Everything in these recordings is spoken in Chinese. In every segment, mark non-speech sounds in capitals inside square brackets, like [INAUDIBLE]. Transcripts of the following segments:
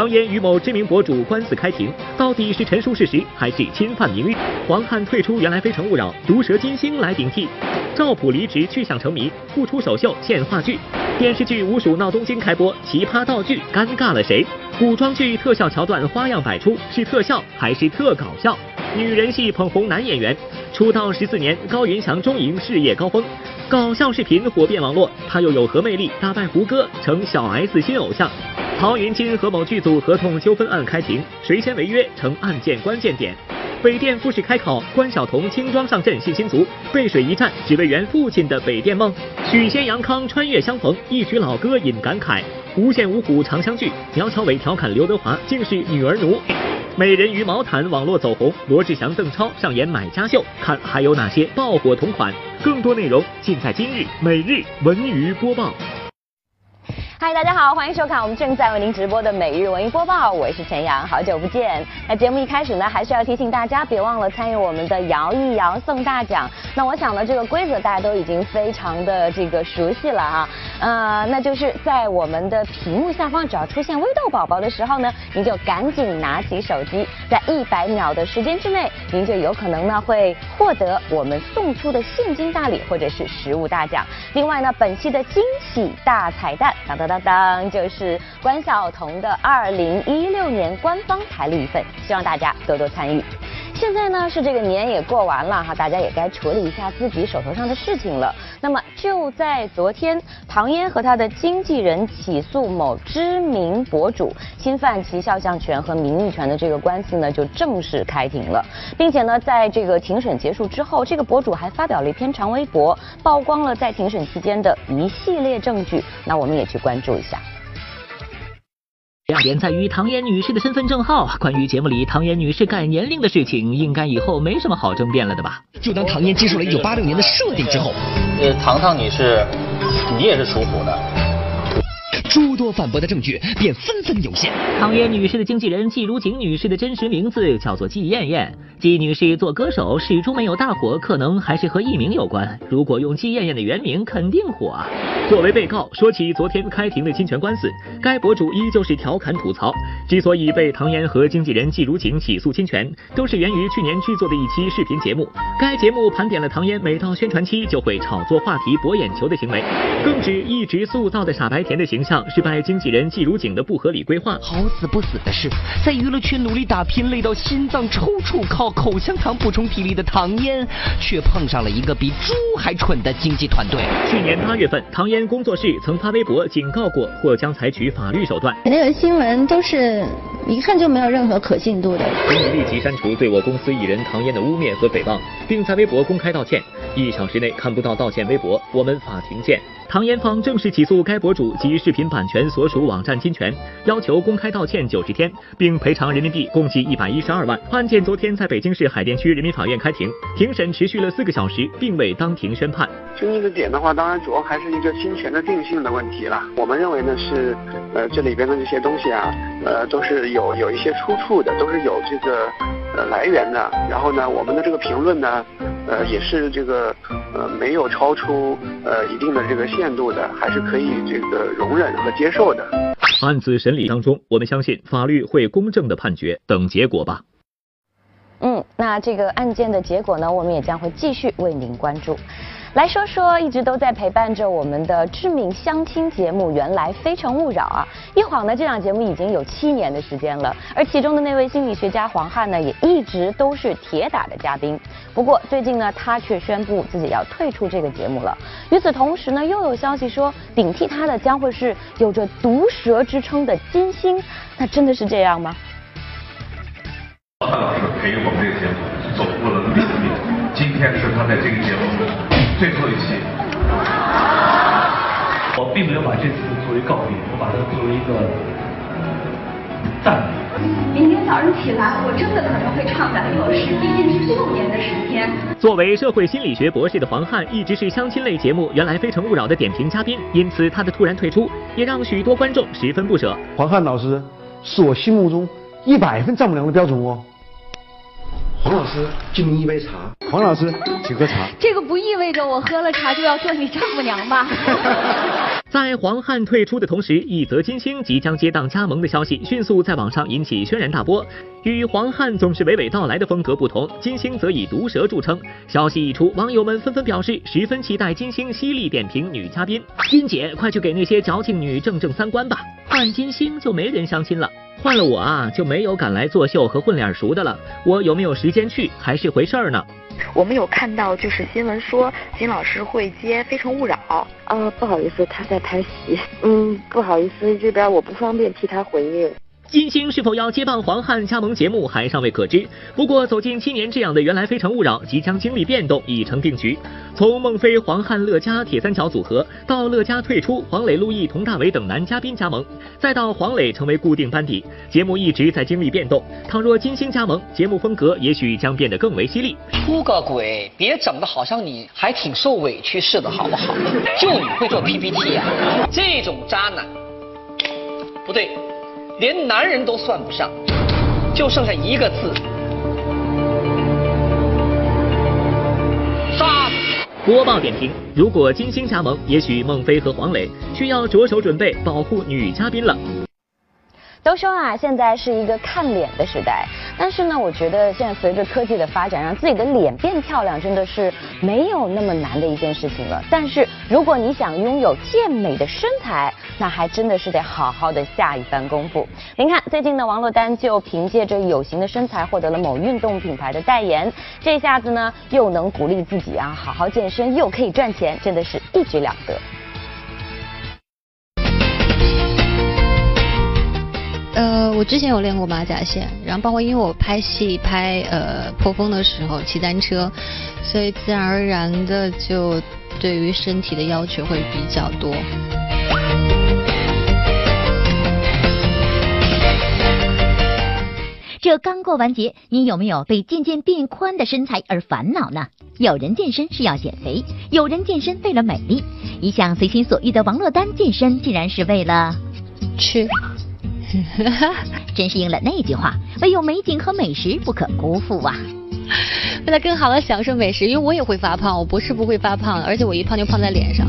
唐嫣与某知名博主官司开庭，到底是陈述事实还是侵犯名誉？黄汉退出《原来非诚勿扰》，毒舌金星来顶替。赵普离职去向成谜，不出首秀献话剧。电视剧《五鼠闹东京》开播，奇葩道具尴尬了谁？古装剧特效桥段花样百出，是特效还是特搞笑？女人戏捧红男演员，出道十四年，高云翔终迎事业高峰。搞笑视频火遍网络，他又有何魅力打败胡歌，成小 S 新偶像？曹云金和某剧组合同纠纷案开庭，谁先违约成案件关键点。北电复试开考，关晓彤轻装上阵信心足，背水一战只为圆父亲的北电梦。许仙杨康穿越相逢，一曲老歌引感慨。无限五虎常相聚，苗侨伟调侃刘德华竟是女儿奴。美人鱼毛毯网络走红，罗志祥邓超上演买家秀，看还有哪些爆火同款？更多内容尽在今日每日文娱播报。嗨，大家好，欢迎收看我们正在为您直播的每日文艺播报，我是陈阳，好久不见。那节目一开始呢，还是要提醒大家，别忘了参与我们的摇一摇送大奖。那我想呢，这个规则大家都已经非常的这个熟悉了哈，呃，那就是在我们的屏幕下方，只要出现微豆宝宝的时候呢，您就赶紧拿起手机，在一百秒的时间之内，您就有可能呢会获得我们送出的现金大礼或者是实物大奖。另外呢，本期的惊喜大彩蛋，当当。当当，就是关晓彤的二零一六年官方台历一份，希望大家多多参与。现在呢是这个年也过完了哈，大家也该处理一下自己手头上的事情了。那么就在昨天，唐嫣和她的经纪人起诉某知名博主侵犯其肖像权和名誉权的这个官司呢，就正式开庭了，并且呢，在这个庭审结束之后，这个博主还发表了一篇长微博，曝光了在庭审期间的一系列证据。那我们也去关注一下。亮点在于唐嫣女士的身份证号。关于节目里唐嫣女士改年龄的事情，应该以后没什么好争辩了的吧？就当唐嫣接受了1986年的设定之后，呃，糖糖你是，你也是属虎的。诸多反驳的证据便纷纷涌现。唐嫣女士的经纪人季如锦女士的真实名字叫做季艳艳。季女士做歌手始终没有大火，可能还是和艺名有关。如果用季艳艳的原名，肯定火啊。作为被告，说起昨天开庭的侵权官司，该博主依旧是调侃吐槽。之所以被唐嫣和经纪人季如锦起诉侵权，都是源于去年制作的一期视频节目。该节目盘点了唐嫣每到宣传期就会炒作话题博眼球的行为，更指一直塑造的傻白甜的形象。是拜经纪人季如锦的不合理规划。好死不死的是，在娱乐圈努力打拼、累到心脏抽搐、靠口香糖补充体力的唐嫣，却碰上了一个比猪还蠢的经纪团队。去年八月份，唐嫣工作室曾发微博警告过，或将采取法律手段。那个新闻都是一看就没有任何可信度的。请你立即删除对我公司艺人唐嫣的污蔑和诽谤，并在微博公开道歉。一小时内看不到道歉微博，我们法庭见。唐嫣方正式起诉该博主及视频版权所属网站侵权，要求公开道歉九十天，并赔偿人民币共计一百一十二万。案件昨天在北京市海淀区人民法院开庭，庭审持续了四个小时，并未当庭宣判。争议的点的话，当然主要还是一个侵权的定性的问题了。我们认为呢是，呃，这里边的这些东西啊，呃，都是有有一些出处的，都是有这个呃来源的。然后呢，我们的这个评论呢。呃，也是这个，呃，没有超出呃一定的这个限度的，还是可以这个容忍和接受的。案子审理当中，我们相信法律会公正的判决，等结果吧。嗯，那这个案件的结果呢，我们也将会继续为您关注。来说说一直都在陪伴着我们的知名相亲节目《原来非诚勿扰》啊，一晃呢，这档节目已经有七年的时间了。而其中的那位心理学家黄汉呢，也一直都是铁打的嘉宾。不过最近呢，他却宣布自己要退出这个节目了。与此同时呢，又有消息说顶替他的将会是有着毒舌之称的金星。那真的是这样吗？黄汉老师陪我们这个节目走过了六年，今天是他在这个节目。最后一期，我并没有把这次作为告别，我把它作为一个赞美。明天早上起来，我真的可能会唱两首诗，毕竟是六年的时间。作为社会心理学博士的黄汉，一直是相亲类节目《原来非诚勿扰》的点评嘉宾，因此他的突然退出，也让许多观众十分不舍。黄汉老师是我心目中一百分丈母娘的标准哦。黄老师，敬您一杯茶。黄老师，请喝茶。这个不意味着我喝了茶就要做你丈母娘吧？[LAUGHS] 在黄汉退出的同时，一则金星即将接档加盟的消息迅速在网上引起轩然大波。与黄汉总是娓娓道来的风格不同，金星则以毒舌著称。消息一出，网友们纷纷表示十分期待金星犀利点评女嘉宾。金姐，快去给那些矫情女正正三观吧！换金星就没人相亲了，换了我啊，就没有敢来作秀和混脸熟的了。我有没有时间去还是回事儿呢？我们有看到，就是新闻说金老师会接《非诚勿扰》。啊，不好意思，他在拍戏。嗯，不好意思，这边我不方便替他回应。金星是否要接棒黄汉加盟节目还尚未可知。不过走进七年这样的原来非诚勿扰即将经历变动已成定局。从孟非、黄汉、乐嘉铁三角组合，到乐嘉退出，黄磊、陆毅、佟大为等男嘉宾加盟，再到黄磊成为固定班底，节目一直在经历变动。倘若金星加盟，节目风格也许将变得更为犀利。出个轨，别整的好像你还挺受委屈似的，好不好？就你会做 PPT 呀？这种渣男，不对。连男人都算不上，就剩下一个字：渣。播报点评：如果金星加盟，也许孟非和黄磊需要着手准备保护女嘉宾了。都说啊，现在是一个看脸的时代，但是呢，我觉得现在随着科技的发展，让自己的脸变漂亮，真的是没有那么难的一件事情了。但是如果你想拥有健美的身材，那还真的是得好好的下一番功夫。您看，最近呢王珞丹就凭借着有型的身材获得了某运动品牌的代言，这下子呢，又能鼓励自己啊，好好健身，又可以赚钱，真的是一举两得。呃，我之前有练过马甲线，然后包括因为我拍戏拍呃破风的时候骑单车，所以自然而然的就对于身体的要求会比较多。这刚过完节，你有没有被渐渐变宽的身材而烦恼呢？有人健身是要减肥，有人健身为了美丽。一向随心所欲的王珞丹健身，竟然是为了吃。[LAUGHS] 真是应了那句话，唯有美景和美食不可辜负啊！为了更好的享受美食，因为我也会发胖，我不是不会发胖，而且我一胖就胖在脸上。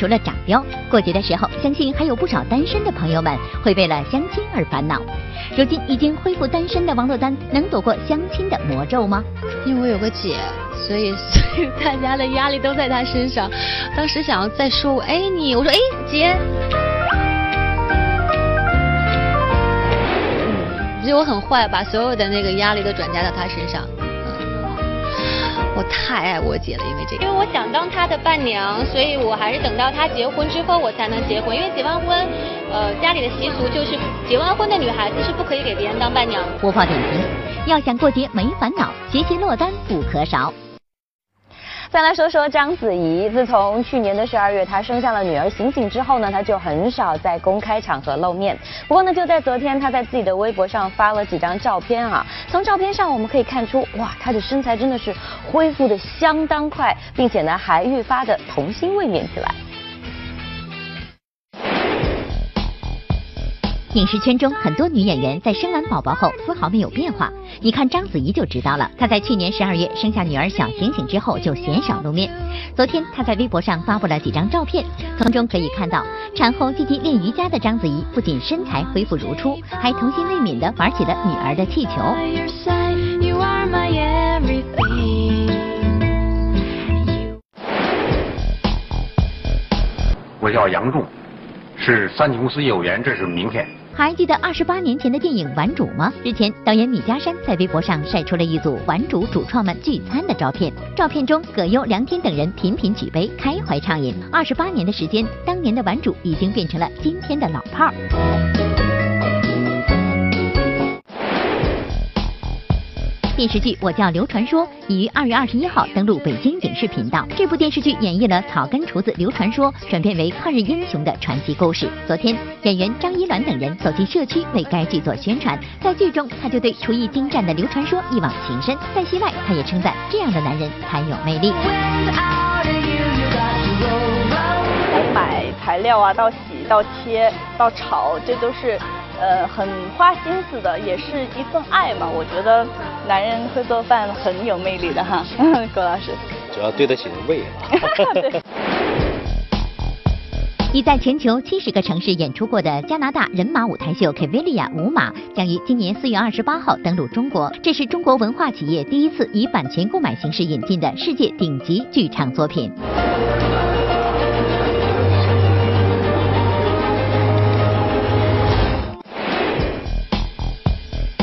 除了长膘，过节的时候，相信还有不少单身的朋友们会为了相亲而烦恼。如今已经恢复单身的王珞丹，能躲过相亲的魔咒吗？因为我有个姐。所以，所以大家的压力都在她身上。当时想要再说我，哎你，我说哎姐，我觉得我很坏，把所有的那个压力都转嫁到他身上。我太爱我姐了，因为这个。因为我想当她的伴娘，所以我还是等到她结婚之后我才能结婚。因为结完婚，呃，家里的习俗就是结完婚的女孩子是不可以给别人当伴娘。播报点评：要想过节没烦恼，学习落单不可少。再来说说章子怡，自从去年的十二月她生下了女儿醒醒之后呢，她就很少在公开场合露面。不过呢，就在昨天，她在自己的微博上发了几张照片啊。从照片上我们可以看出，哇，她的身材真的是恢复的相当快，并且呢还愈发的童心未泯起来。影视圈中很多女演员在生完宝宝后丝毫没有变化，你看章子怡就知道了。她在去年十二月生下女儿小醒醒之后就鲜少露面。昨天她在微博上发布了几张照片，从中可以看到产后积极练瑜伽的章子怡不仅身材恢复如初，还童心未泯地玩起了女儿的气球。我叫杨仲，是三井公司业务员，这是名片。还记得二十八年前的电影《顽主》吗？日前，导演米家山在微博上晒出了一组《顽主》主创们聚餐的照片。照片中，葛优、梁天等人频频举杯，开怀畅饮。二十八年的时间，当年的顽主已经变成了今天的老炮儿。电视剧《我叫刘传说》已于二月二十一号登陆北京影视频道。这部电视剧演绎了草根厨子刘传说转变为抗日英雄的传奇故事。昨天，演员张一鸾等人走进社区为该剧做宣传。在剧中，他就对厨艺精湛的刘传说一往情深。在戏外，他也称赞这样的男人才有魅力。从买材料啊，到洗，到切，到炒，这都是。呃，很花心思的，也是一份爱嘛。我觉得男人会做饭很有魅力的哈，[LAUGHS] 郭老师。主要对得起胃对。[LAUGHS] 已在全球七十个城市演出过的加拿大人马舞台秀 Kavilia 舞马将于今年四月二十八号登陆中国。这是中国文化企业第一次以版权购买形式引进的世界顶级剧场作品。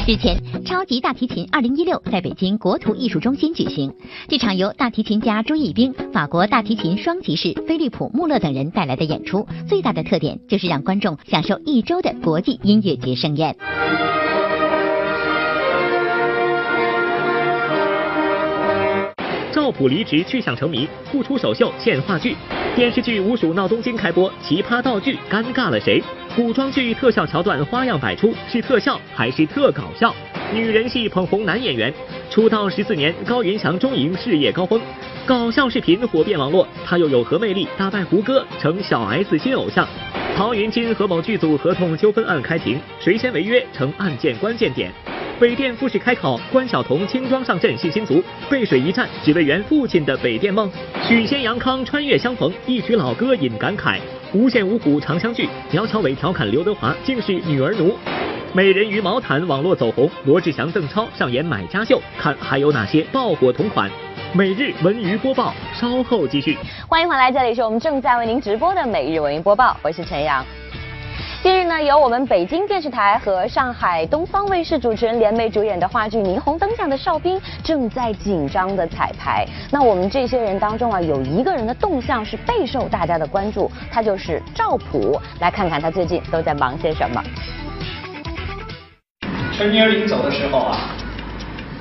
日前，超级大提琴二零一六在北京国图艺术中心举行。这场由大提琴家朱义兵、法国大提琴双骑士菲利普穆勒等人带来的演出，最大的特点就是让观众享受一周的国际音乐节盛宴。赵普离职去向成谜，复出首秀献话剧。电视剧《五鼠闹东京》开播，奇葩道具尴尬了谁？古装剧特效桥段花样百出，是特效还是特搞笑？女人戏捧红男演员，出道十四年，高云翔终迎事业高峰。搞笑视频火遍网络，他又有何魅力打败胡歌，成小 S 新偶像？曹云金和某剧组合同纠纷案开庭，谁先违约成案件关键点？北电复试开考，关晓彤轻装上阵信心足，背水一战只为圆父亲的北电梦。许仙杨康穿越相逢，一曲老歌引感慨。无限五虎长相聚，苗侨伟调侃刘德华竟是女儿奴。美人鱼毛毯网络走红，罗志祥邓超上演买家秀，看还有哪些爆火同款。每日文娱播报，稍后继续。欢迎回来，这里是我们正在为您直播的每日文娱播报，我是陈阳。近日呢，由我们北京电视台和上海东方卫视主持人联袂主演的话剧《霓虹灯下的哨兵》正在紧张的彩排。那我们这些人当中啊，有一个人的动向是备受大家的关注，他就是赵普。来看看他最近都在忙些什么。春妮儿临走的时候啊，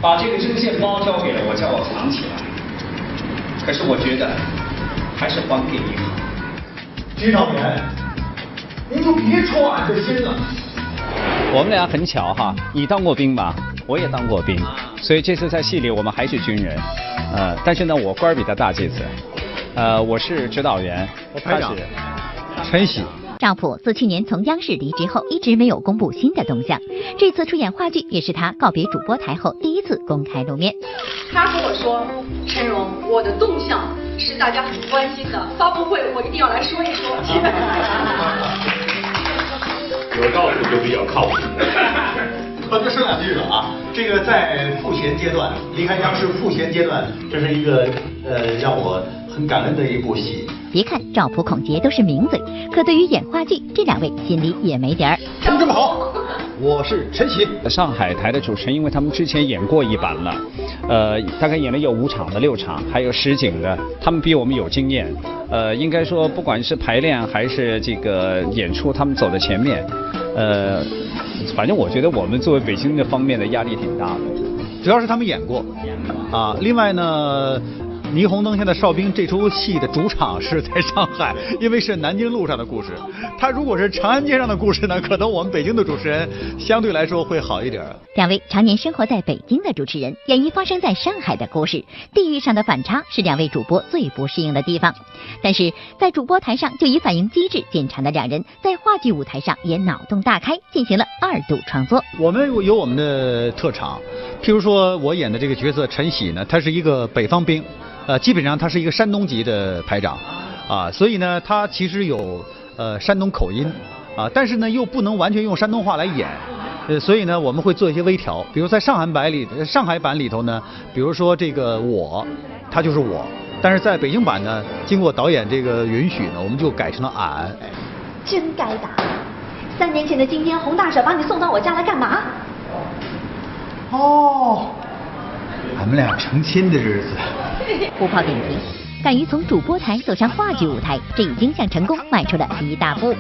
把这个针线包交给了我，叫我藏起来。可是我觉得还是还给你好。金少年，您就别戳俺的心了。我们俩很巧哈，你当过兵吧？我也当过兵，所以这次在戏里我们还是军人。呃，但是呢，我官儿比他大这次。呃，我是指导员，我排长陈喜。赵普自去年从央视离职后，一直没有公布新的动向。这次出演话剧，也是他告别主播台后第一次公开露面。他和我说：“陈荣，我的动向是大家很关心的，发布会我一定要来说一说。” [LAUGHS] 有道理就比较靠谱。[LAUGHS] 我就说两句了啊，这个在赋闲阶段，离开央视赋闲阶段，这是一个呃让我很感恩的一部戏。别看赵普、孔杰都是名嘴，可对于演话剧，这两位心里也没底儿。同志们好，我是陈喜。上海台的主持人，因为他们之前演过一版了，呃，大概演了有五场的、六场，还有实景的，他们比我们有经验。呃，应该说，不管是排练还是这个演出，他们走在前面。呃，反正我觉得我们作为北京的方面的压力挺大的。主要是他们演过，啊，另外呢。霓虹灯下的哨兵这出戏的主场是在上海，因为是南京路上的故事。他如果是长安街上的故事呢，可能我们北京的主持人相对来说会好一点。两位常年生活在北京的主持人，演绎发生在上海的故事，地域上的反差是两位主播最不适应的地方。但是在主播台上就以反应机智见长的两人，在话剧舞台上也脑洞大开，进行了二度创作。我们有我们的特长，譬如说我演的这个角色陈喜呢，他是一个北方兵。呃，基本上他是一个山东籍的排长，啊，所以呢，他其实有呃山东口音，啊，但是呢又不能完全用山东话来演，呃，所以呢我们会做一些微调，比如在上海版里，上海版里头呢，比如说这个我，他就是我，但是在北京版呢，经过导演这个允许呢，我们就改成了俺。真该打！三年前的今天，洪大婶把你送到我家来干嘛？哦，俺们俩成亲的日子。不怕点评，敢于从主播台走上话剧舞台，这已经向成功迈出了一大步。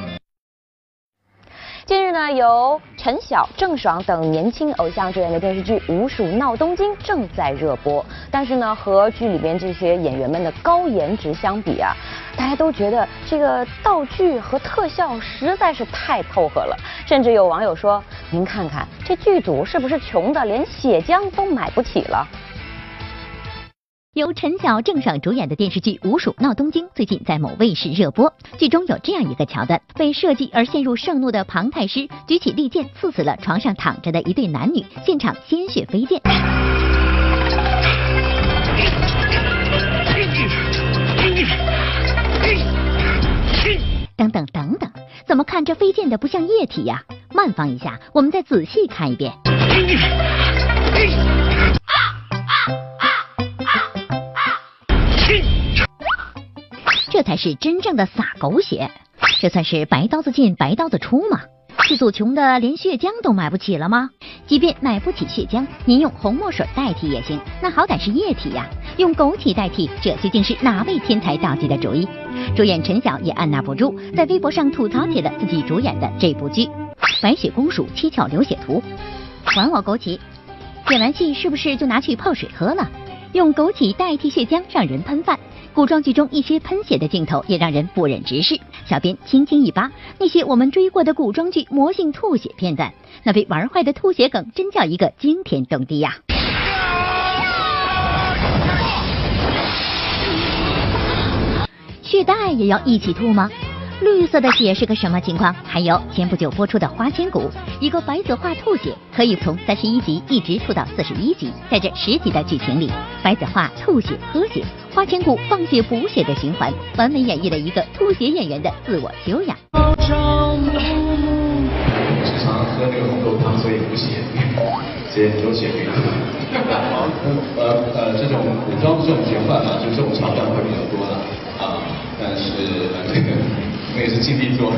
近日呢，由陈晓、郑爽等年轻偶像主演的电视剧《五鼠闹东京》正在热播。但是呢，和剧里边这些演员们的高颜值相比啊，大家都觉得这个道具和特效实在是太凑合了。甚至有网友说：“您看看这剧组是不是穷的连血浆都买不起了？”由陈晓郑爽主演的电视剧五鼠闹东京最近在某卫视热播剧中有这样一个桥段被设计而陷入盛怒的庞太师举起利剑刺死了床上躺着的一对男女现场鲜血飞溅。等等等等怎么看这飞溅的不像液体呀？慢放一下我们再仔细看一遍。这才是真正的撒狗血，这算是白刀子进白刀子出吗？剧组穷的连血浆都买不起了吗？即便买不起血浆，您用红墨水代替也行，那好歹是液体呀。用枸杞代替，这究竟是哪位天才倒计的主意？主演陈晓也按捺不住，在微博上吐槽起了自己主演的这部剧《白雪公主七窍流血图》。还我枸杞！演完戏是不是就拿去泡水喝了？用枸杞代替血浆让人喷饭，古装剧中一些喷血的镜头也让人不忍直视。小编轻轻一扒，那些我们追过的古装剧魔性吐血片段，那被玩坏的吐血梗真叫一个惊天动地呀！血袋也要一起吐吗？绿色的血是个什么情况？还有前不久播出的《花千骨》，一个白子画吐血，可以从三十一集一直吐到四十一集，在这十集的剧情里，白子画吐血喝血，花千骨放血补血的循环，完美演绎了一个吐血演员的自我修养。经常喝那个红豆汤，所以补血，直接流血给吐。呃呃，这种古装这种角色嘛，就这种桥段会比较多了啊，但是呃这个。我也是尽力做，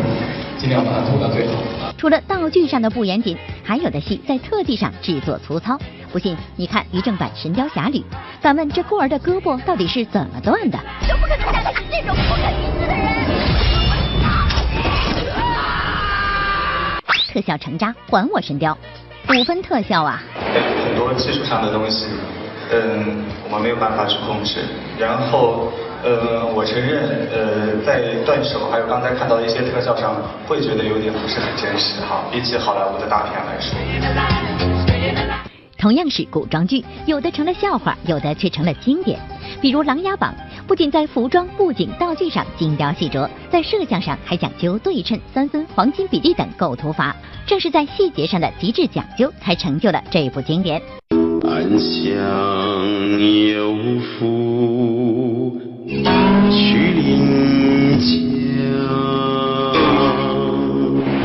尽量把它做到最好。除了道具上的不严谨，还有的戏在特技上制作粗糙。不信，你看于正版《神雕侠侣》，敢问这孤儿的胳膊到底是怎么断的？就不可能嫁给这种不可一世的人！特效成渣，还我神雕！五分特效啊！很多技术上的东西，嗯，我们没有办法去控制。然后。呃，我承认，呃，在断手还有刚才看到的一些特效上，会觉得有点不是很真实哈，比起好莱坞的大片来说。同样是古装剧，有的成了笑话，有的却成了经典。比如《琅琊榜》，不仅在服装、布景、道具上精雕细琢，在摄像上还讲究对称、三分、黄金比例等构图法。正是在细节上的极致讲究，才成就了这部经典。暗香有福。去临江。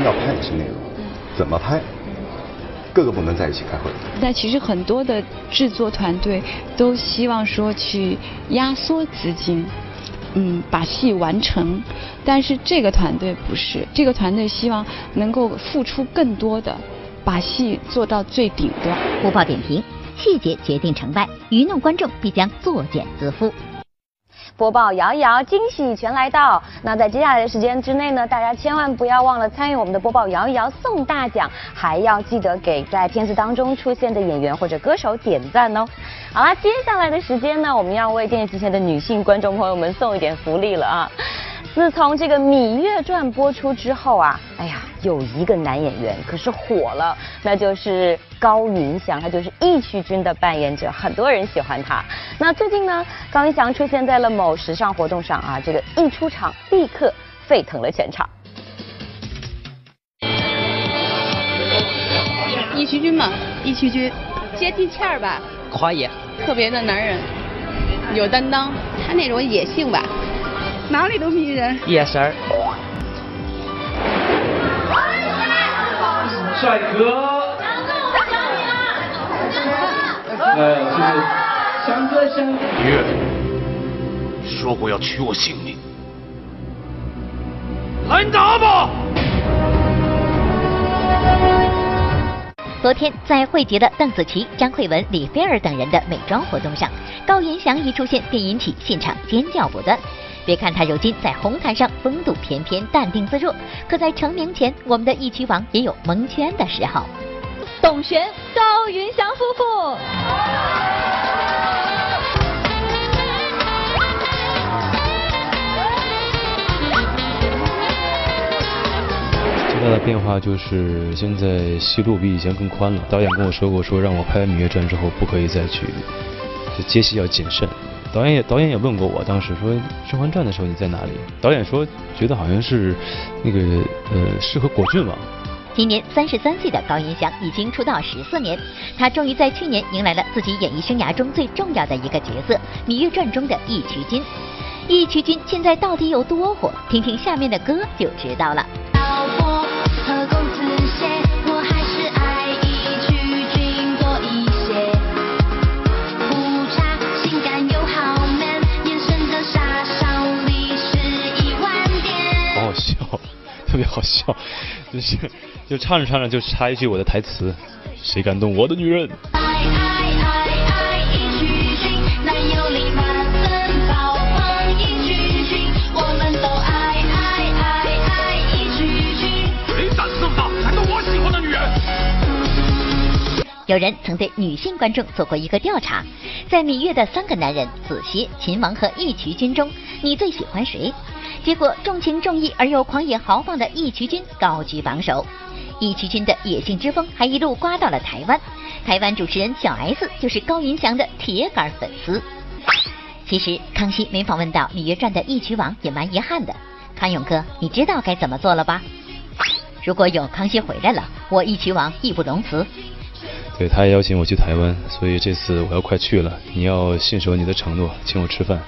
要拍的是内容，怎么拍？各个部门在一起开会。但其实很多的制作团队都希望说去压缩资金，嗯，把戏完成。但是这个团队不是，这个团队希望能够付出更多的，把戏做到最顶端。播报点评：细节决定成败，愚弄观众必将作茧自缚。播报摇一摇，惊喜全来到。那在接下来的时间之内呢，大家千万不要忘了参与我们的播报摇一摇送大奖，还要记得给在片子当中出现的演员或者歌手点赞哦。好啦，接下来的时间呢，我们要为电视机前的女性观众朋友们送一点福利了啊。自从这个《芈月传》播出之后啊，哎呀，有一个男演员可是火了，那就是高云翔，他就是义渠君的扮演者，很多人喜欢他。那最近呢，高云翔出现在了某时尚活动上啊，这个一出场立刻沸腾了全场。义渠君嘛，义渠君，接地气儿吧，夸爷，特别的男人，有担当，他那种野性吧。哪里都迷人，眼神儿。帅哥。呃，就是翔哥，翔哥。月说过要取我性命，来拿吧！昨天在汇集了邓紫棋、张慧雯、李菲儿等人的美妆活动上，高云翔一出现便引起现场尖叫不断。别看他如今在红毯上风度翩翩、淡定自若，可在成名前，我们的一曲王也有蒙圈的时候。董璇、高云翔夫妇。最大的变化就是现在戏路比以前更宽了。导演跟我说过，说让我拍完《芈月传》之后不可以再去，接戏要谨慎。导演也导演也问过我，当时说《甄嬛传》的时候你在哪里？导演说觉得好像是那个呃适合果郡王。今年三十三岁的高云翔已经出道十四年，他终于在去年迎来了自己演艺生涯中最重要的一个角色《芈月传》中的义渠君。义渠君现在到底有多火？听听下面的歌就知道了。老婆和公子特别好笑，就是就唱着唱着就插一句我的台词：谁敢动我的女人？有人曾对女性观众做过一个调查，在芈月的三个男人子歇、秦王和义渠君中，你最喜欢谁？结果重情重义而又狂野豪放的义渠君高居榜首。义渠君的野性之风还一路刮到了台湾，台湾主持人小 S 就是高云翔的铁杆粉丝。其实康熙没访问到《芈月传》的义渠王也蛮遗憾的。康永哥，你知道该怎么做了吧？如果有康熙回来了，我义渠王义不容辞。对，他也邀请我去台湾，所以这次我要快去了。你要信守你的承诺，请我吃饭。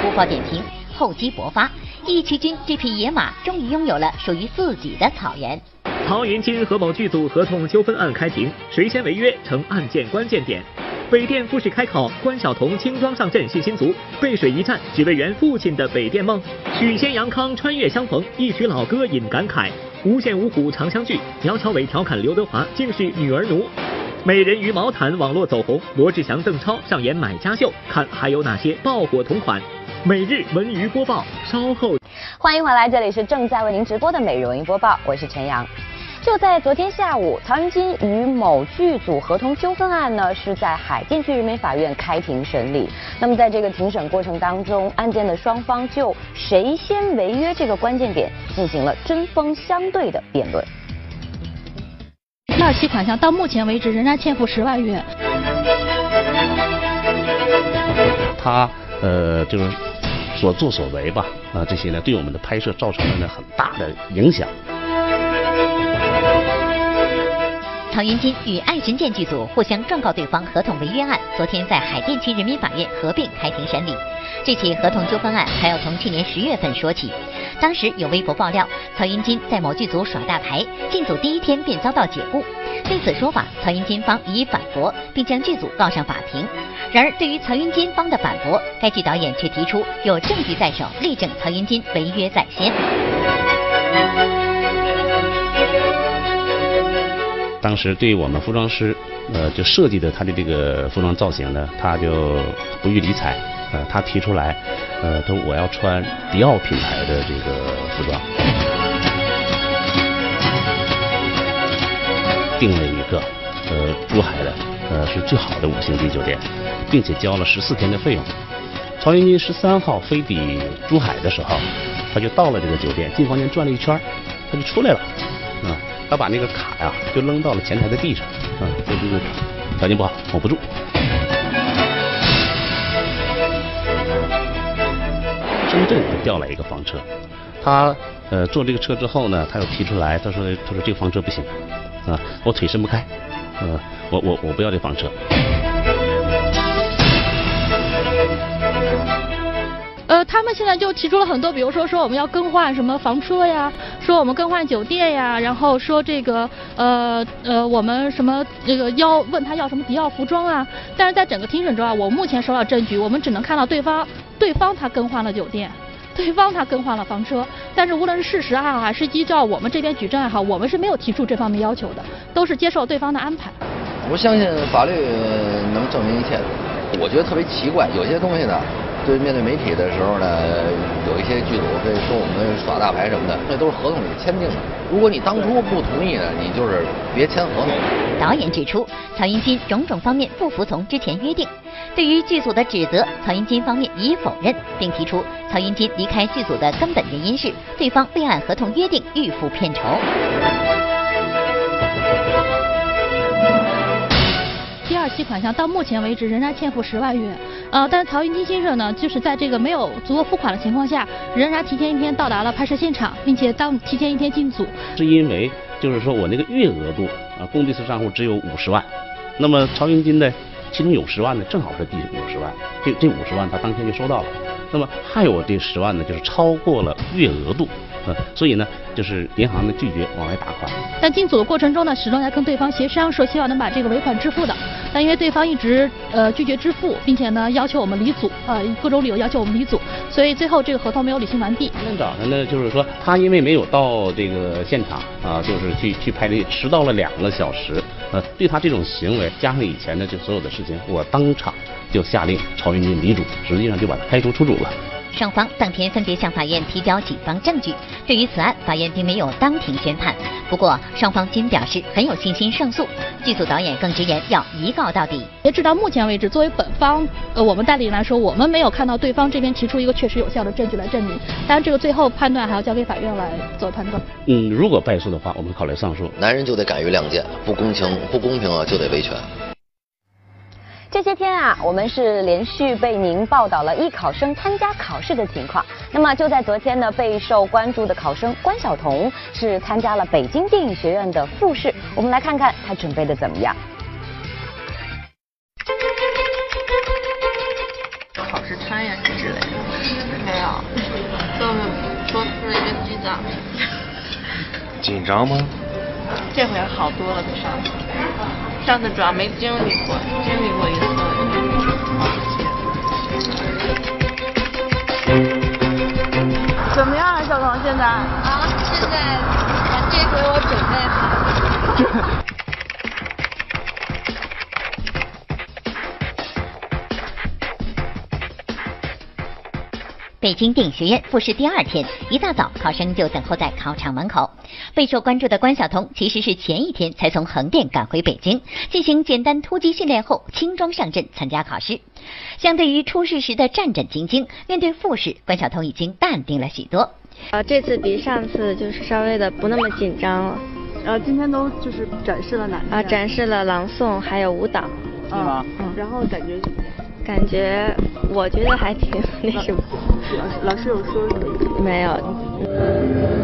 播报点评：厚积薄发，义渠君这匹野马终于拥有了属于自己的草原。曹云金和某剧组合同纠纷案开庭，谁先违约成案件关键点。北电复试开考，关晓彤轻装上阵信心足，背水一战只为圆父亲的北电梦。许仙杨康穿越相逢，一曲老歌引感慨。无线五虎常相聚，苗侨伟调侃刘德华竟是女儿奴。美人鱼毛毯网络走红，罗志祥邓超上演买家秀，看还有哪些爆火同款。每日文娱播报，稍后欢迎回来，这里是正在为您直播的每日文娱播报，我是陈阳。就在昨天下午，曹云金与某剧组合同纠纷案呢，是在海淀区人民法院开庭审理。那么在这个庭审过程当中，案件的双方就谁先违约这个关键点进行了针锋相对的辩论。第二期款项到目前为止仍然欠付十万元。他呃就是所作所为吧，啊这些呢对我们的拍摄造成了呢很大的影响。曹云金与爱神剑剧组互相状告对方合同违约案，昨天在海淀区人民法院合并开庭审理。这起合同纠纷案还要从去年十月份说起。当时有微博爆料，曹云金在某剧组耍大牌，进组第一天便遭到解雇。对此说法，曹云金方予以反驳，并将剧组告上法庭。然而，对于曹云金方的反驳，该剧导演却提出有证据在手，力证曹云金违约在先。当时对我们服装师，呃，就设计的他的这个服装造型呢，他就不予理睬，呃，他提出来，呃，他说我要穿迪奥品牌的这个服装，定了一个，呃，珠海的，呃，是最好的五星级酒店，并且交了十四天的费用。曹云金十三号飞抵珠海的时候，他就到了这个酒店，进房间转了一圈，他就出来了，他把那个卡呀，就扔到了前台的地上，啊，这就是条件不好，保不住。深圳调来一个房车，他呃坐这个车之后呢，他又提出来，他说他说这个房车不行，啊，我腿伸不开，呃，我我我不要这房车。他们现在就提出了很多，比如说说我们要更换什么房车呀，说我们更换酒店呀，然后说这个呃呃我们什么这个要问他要什么迪奥服装啊，但是在整个庭审中啊，我目前收到证据，我们只能看到对方对方他更换了酒店，对方他更换了房车，但是无论是事实也好，还是依照我们这边举证也好，我们是没有提出这方面要求的，都是接受对方的安排。我相信法律能证明一切。我觉得特别奇怪，有些东西呢。对面对媒体的时候呢，有一些剧组会说我们耍大牌什么的，那都是合同里签订的。如果你当初不同意呢，你就是别签合同。导演指出，曹云金种种方面不服从之前约定。对于剧组的指责，曹云金方面予以否认，并提出曹云金离开剧组的根本原因是对方未按合同约定预付片酬。第二期款项到目前为止仍然欠付十万元。呃，但是曹云金先生呢，就是在这个没有足额付款的情况下，仍然提前一天到达了拍摄现场，并且当提前一天进组。是因为就是说我那个月额度啊，公济私账户只有五十万，那么曹云金呢，其中有十万呢，正好是第五十万，这这五十万他当天就收到了。那么还有这十万呢，就是超过了月额度，呃，所以呢，就是银行呢拒绝往外打款。但进组的过程中呢，始终在跟对方协商，说希望能把这个尾款支付的。但因为对方一直呃拒绝支付，并且呢要求我们离组，呃各种理由要求我们离组，所以最后这个合同没有履行完毕。今天早上呢，就是说他因为没有到这个现场啊，就是去去拍这迟到了两个小时，呃，对他这种行为，加上以前的这所有的事情，我当场就下令曹云金离组，实际上就把他开除出组了。双方当天分别向法院提交警方证据。对于此案，法院并没有当庭宣判。不过，双方均表示很有信心胜诉。剧组导演更直言要一告到底。截止到目前为止，作为本方，呃，我们代理人来说，我们没有看到对方这边提出一个确实有效的证据来证明。当然，这个最后判断还要交给法院来做判断。嗯，如果败诉的话，我们考虑上诉。男人就得敢于亮剑，不公平、不公平啊，就得维权。这些天啊，我们是连续被您报道了艺考生参加考试的情况。那么就在昨天呢，备受关注的考生关晓彤是参加了北京电影学院的复试。我们来看看她准备的怎么样。考试穿呀之类的，没有，就多出了一个局长。紧张吗？这回好多了，比上次。上次主要没经历过，经历过一次。怎么样啊，小彤？现在？啊，现在这回我准备好了。北京电影学院复试第二天，一大早，考生就等候在考场门口。备受关注的关晓彤，其实是前一天才从横店赶回北京，进行简单突击训练后，轻装上阵参加考试。相对于初试时的战战兢兢，面对复试，关晓彤已经淡定了许多。啊，这次比上次就是稍微的不那么紧张了。然后今天都就是展示了哪些？啊，展示了朗诵，还有舞蹈。啊，嗯。然后感觉怎么样？感觉我觉得还挺那什么。老师老师有说什么？没有。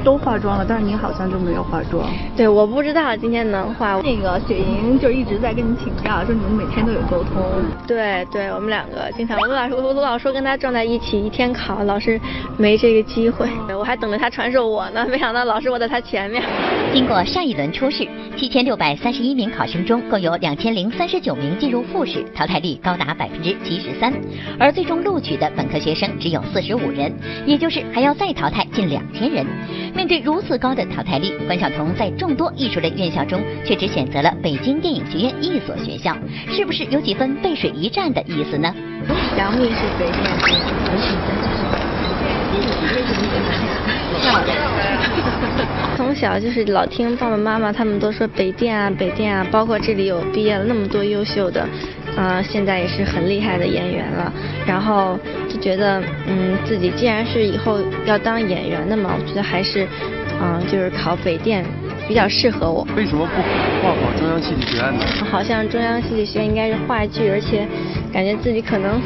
都化妆了，但是你好像就没有化妆。对，我不知道今天能化。那个雪莹就一直在跟你请教，说你们每天都有沟通。对，对我们两个经常，我老师我我老说跟他撞在一起，一天考，老师没这个机会。我还等着他传授我呢，没想到老师我在他前面。经过上一轮初试，七千六百三十一名考生中，共有两千零三十九名进入复试，淘汰率高达百分之七十三。而最终录取的本科学生只有四十五人，也就是还要再淘汰近两千人。面对如此高的淘汰率，关晓彤在众多艺术类院校中，却只选择了北京电影学院一所学校，是不是有几分背水一战的意思呢？杨幂是北电的，[LAUGHS] 从小就是老听爸爸妈妈他们都说北电啊北电啊，包括这里有毕业了那么多优秀的，啊现在也是很厉害的演员了，然后就觉得嗯自己既然是以后要当演员的嘛，我觉得还是嗯就是考北电比较适合我。为什么不报考中央戏剧学院呢？好像中央戏剧学院应该是话剧，而且感觉自己可能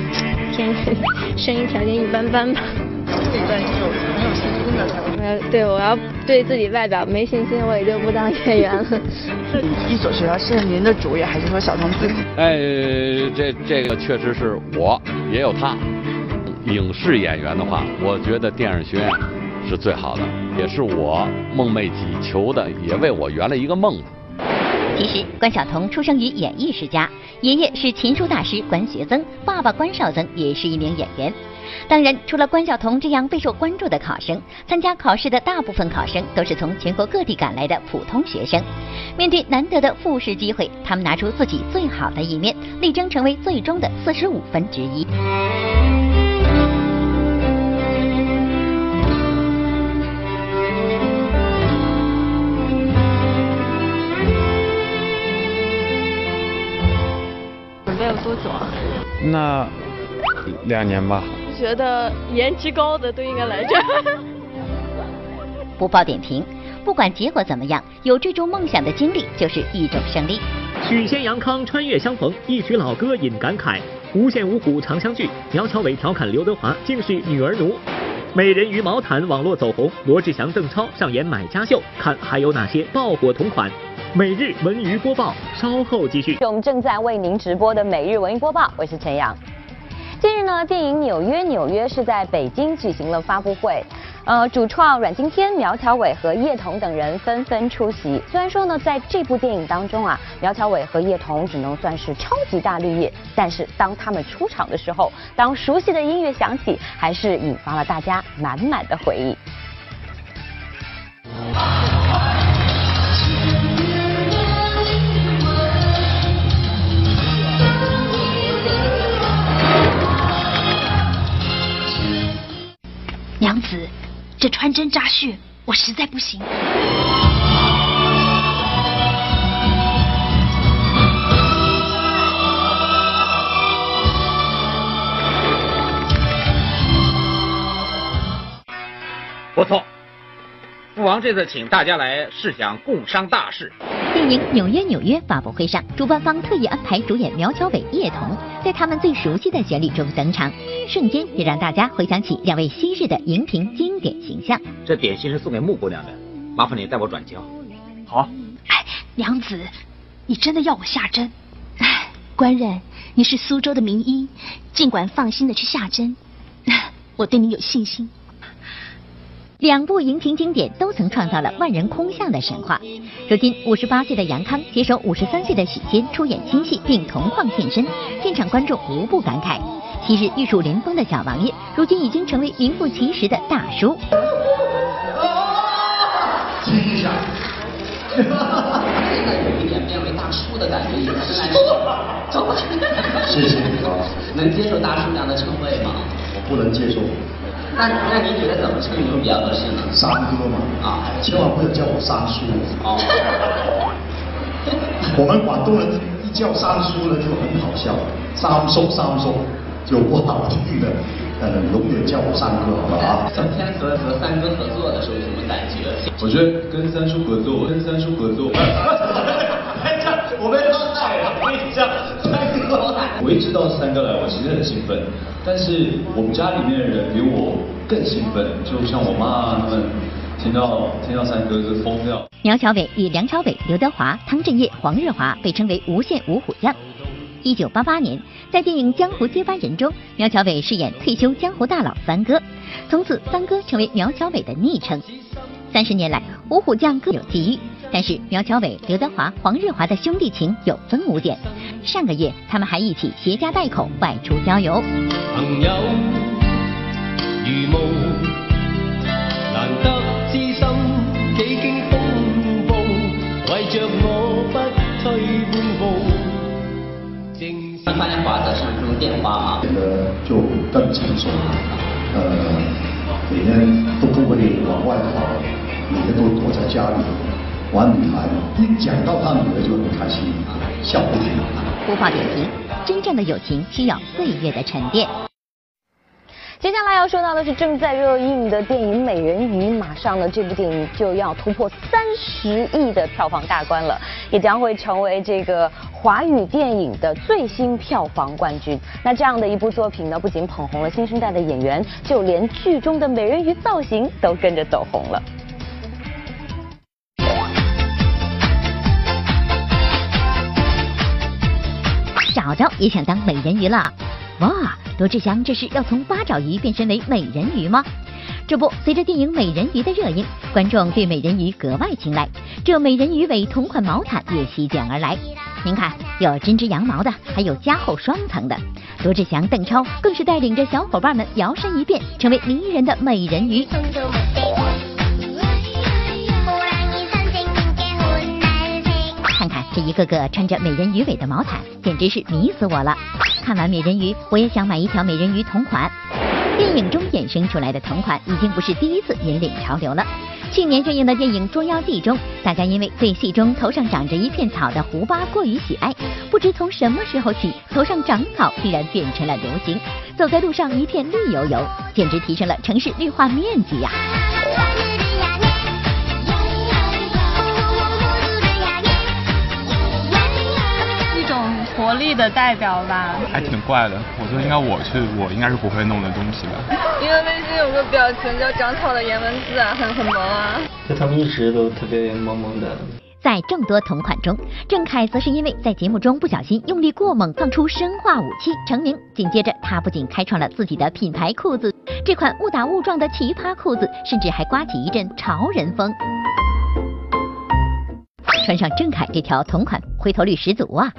天生声音条件一般般吧。对我要对自己外表没信心，我也就不当演员了。一所学校是您的主意，还是说小彤自己？哎，这这个确实是我，也有他。影视演员的话，我觉得电影学院是最好的，也是我梦寐以求的，也为我圆了一个梦。其实，关晓彤出生于演艺世家，爷爷是琴书大师关学增，爸爸关少增也是一名演员。当然，除了关晓彤这样备受关注的考生，参加考试的大部分考生都是从全国各地赶来的普通学生。面对难得的复试机会，他们拿出自己最好的一面，力争成为最终的四十五分之一。准备了多久啊？那两年吧。觉得颜值高的都应该来这儿。[LAUGHS] 不报点评，不管结果怎么样，有追逐梦想的经历就是一种胜利。许仙杨康穿越相逢，一曲老歌引感慨。无线五虎长相聚，苗侨伟调侃刘德华竟是女儿奴。美人鱼毛毯网络走红，罗志祥、邓超上演买家秀，看还有哪些爆火同款。每日文娱播报，稍后继续。我们正在为您直播的每日文娱播报，我是陈阳。近日呢，电影《纽约纽约》是在北京举行了发布会。呃，主创阮经天、苗侨伟和叶童等人纷纷出席。虽然说呢，在这部电影当中啊，苗侨伟和叶童只能算是超级大绿叶，但是当他们出场的时候，当熟悉的音乐响起，还是引发了大家满满的回忆。子。这穿针扎穴，我实在不行。不错，父王这次请大家来是想共商大事。电影《纽约纽约》发布会上，主办方特意安排主演苗侨伟、叶童在他们最熟悉的旋律中登场。瞬间也让大家回想起两位昔日的荧屏经典形象。这点心是送给穆姑娘的，麻烦你代我转交。好。哎，娘子，你真的要我下针？哎，官人，你是苏州的名医，尽管放心的去下针，我对你有信心。两部荧屏经典都曾创造了万人空巷的神话。如今五十八岁的杨康携手五十三岁的许仙出演新戏并同框现身，现场观众无不感慨。昔日玉树临风的小王爷，如今已经成为名副其实的大叔。亲一下，[LAUGHS] 现在有一点变为大叔的感觉，也是难受。走过去。谢谢你啊。能接受大叔这样的称谓吗？我不能接受。那那您觉得怎么称呼比较合适呢？三哥嘛。啊，千万不要叫我三叔。哦。[LAUGHS] 我们广东人一叫三叔呢就很好笑，三叔三叔。就不好听的，呃，永远叫我三哥，好不好？[LAUGHS] 整天和和三哥合作的时候有什么感觉？我觉得跟三叔合作，跟三叔合作。[LAUGHS] 我被他害了，我跟你讲。我一知道三哥来，我其实很兴奋，但是我们家里面的人比我更兴奋，就像我妈他们听到听到三哥就疯掉。苗侨伟与梁朝伟、刘德华、汤镇业、黄日华被称为无线五虎将。一九八八年，在电影《江湖接班人》中，苗侨伟饰演退休江湖大佬三哥，从此三哥成为苗侨伟的昵称。三十年来，五虎将各有际遇，但是苗侨伟、刘德华、黄日华的兄弟情有增无减。上个月，他们还一起携家带口外出郊游。朋友如梦，难得知心几经风暴，为着我不退半步。一般花的是用电话嘛？这个就更成熟了，呃，每天都不会往外跑，每天都躲在家里玩女孩。一讲到他女儿就很开心，笑不停。播放点评：真正的友情需要岁月的沉淀。接下来要说到的是正在热映的电影《美人鱼》，马上呢，这部电影就要突破三十亿的票房大关了，也将会成为这个华语电影的最新票房冠军。那这样的一部作品呢，不仅捧红了新生代的演员，就连剧中的美人鱼造型都跟着走红了。找着也想当美人鱼了，哇！罗志祥这是要从八爪鱼变身为美人鱼吗？这不，随着电影《美人鱼》的热映，观众对美人鱼格外青睐，这美人鱼尾同款毛毯也席卷而来。您看，有针织羊毛的，还有加厚双层的。罗志祥、邓超更是带领着小伙伴们摇身一变，成为迷人的美人鱼。这一个个穿着美人鱼尾的毛毯，简直是迷死我了！看完美人鱼，我也想买一条美人鱼同款。电影中衍生出来的同款已经不是第一次引领潮流了。去年上映的电影《捉妖记》中，大家因为对戏中头上长着一片草的胡巴过于喜爱，不知从什么时候起，头上长草竟然变成了流行。走在路上一片绿油油，简直提升了城市绿化面积呀！活力的代表吧。还挺怪的，我觉得应该我去，我应该是不会弄的东西吧。因为微信有个表情叫长草的颜文字啊，很很萌啊。就他们一直都特别萌萌的。在众多同款中，郑恺则是因为在节目中不小心用力过猛，放出生化武器成名。紧接着，他不仅开创了自己的品牌裤子，这款误打误撞的奇葩裤子，甚至还刮起一阵潮人风。穿上郑恺这条同款，回头率十足啊！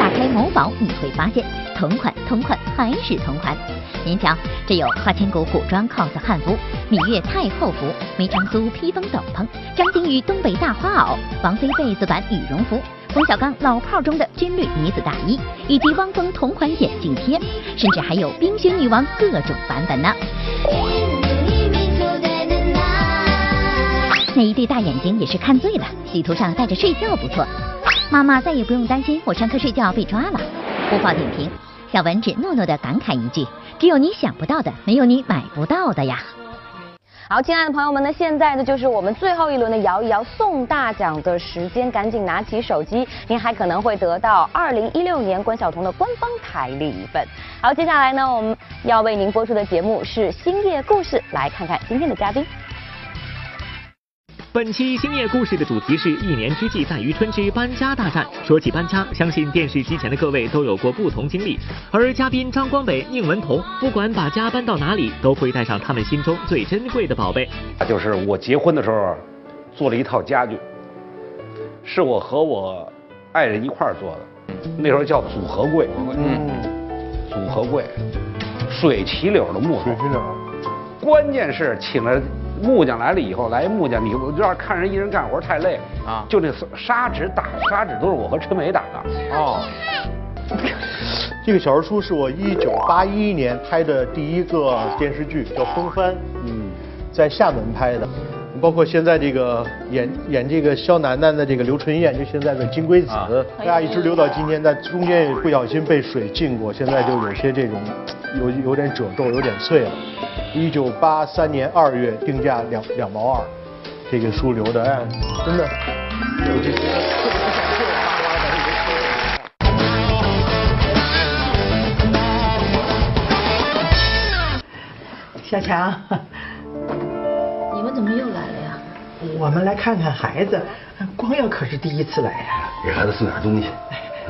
打开某宝，你会发现同款、同款还是同款。您瞧，这有花千骨古装 cos 汉服、芈月太后服、梅长苏披风斗篷、张馨予东北大花袄、王菲贝斯版羽绒服、冯小刚老炮中的军绿呢子大衣，以及汪峰同款眼镜贴，甚至还有冰雪女王各种版本呢。那一对大眼睛也是看醉了，地图上带着睡觉不错。妈妈再也不用担心我上课睡觉被抓了。播报点评，小文只诺诺的感慨一句：只有你想不到的，没有你买不到的呀。好，亲爱的朋友们，那现在呢就是我们最后一轮的摇一摇送大奖的时间，赶紧拿起手机，您还可能会得到二零一六年关晓彤的官方台历一份。好，接下来呢我们要为您播出的节目是《星夜故事》，来看看今天的嘉宾。本期星夜故事的主题是一年之计在于春之搬家大战。说起搬家，相信电视机前的各位都有过不同经历。而嘉宾张光北、宁文彤，不管把家搬到哪里，都会带上他们心中最珍贵的宝贝。就是我结婚的时候做了一套家具，是我和我爱人一块儿做的，那时候叫组合柜。嗯，组合柜，水齐柳的木头。水齐柳。关键是请了。木匠来了以后，来木匠，你我要是看人一人干活太累了啊，就那砂纸打砂纸都是我和陈伟打的。哦，[LAUGHS] 这个小人书是我一九八一年拍的第一个电视剧，叫《风帆》，嗯，在厦门拍的。包括现在这个演演这个肖楠楠的这个刘春燕，就现在的金龟子，大家一直留到今天，但中间也不小心被水浸过，现在就有些这种有有点褶皱，有点碎了。一九八三年二月定价两两毛二，这个书留的，哎，真的有这些。小强。你们怎么又来了呀？我们来看看孩子，光耀可是第一次来呀。给孩子送点东西。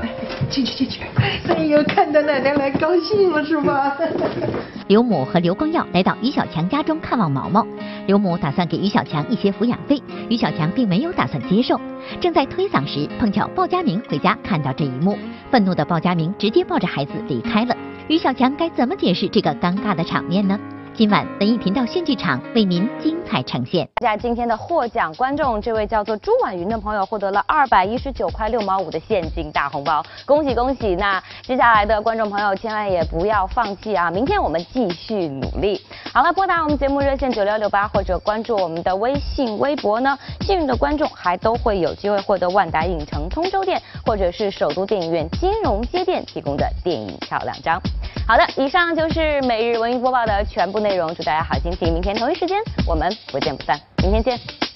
来，进去进去。哎呦，看到奶奶来高兴了是吧？[LAUGHS] 刘母和刘光耀来到于小强家中看望毛毛，刘母打算给于小强一些抚养费，于小强并没有打算接受。正在推搡时，碰巧鲍佳明回家看到这一幕，愤怒的鲍佳明直接抱着孩子离开了。于小强该怎么解释这个尴尬的场面呢？今晚文艺频道炫剧场为您精彩呈现。大家今天的获奖观众，这位叫做朱婉云的朋友获得了二百一十九块六毛五的现金大红包，恭喜恭喜！那接下来的观众朋友千万也不要放弃啊，明天我们继续努力。好了，拨打我们节目热线九六六八或者关注我们的微信微博呢，幸运的观众还都会有机会获得万达影城通州店或者是首都电影院金融街店提供的电影票两张。好的，以上就是每日文娱播报的全部内内容。祝大家好心情，明天同一时间我们不见不散。明天见。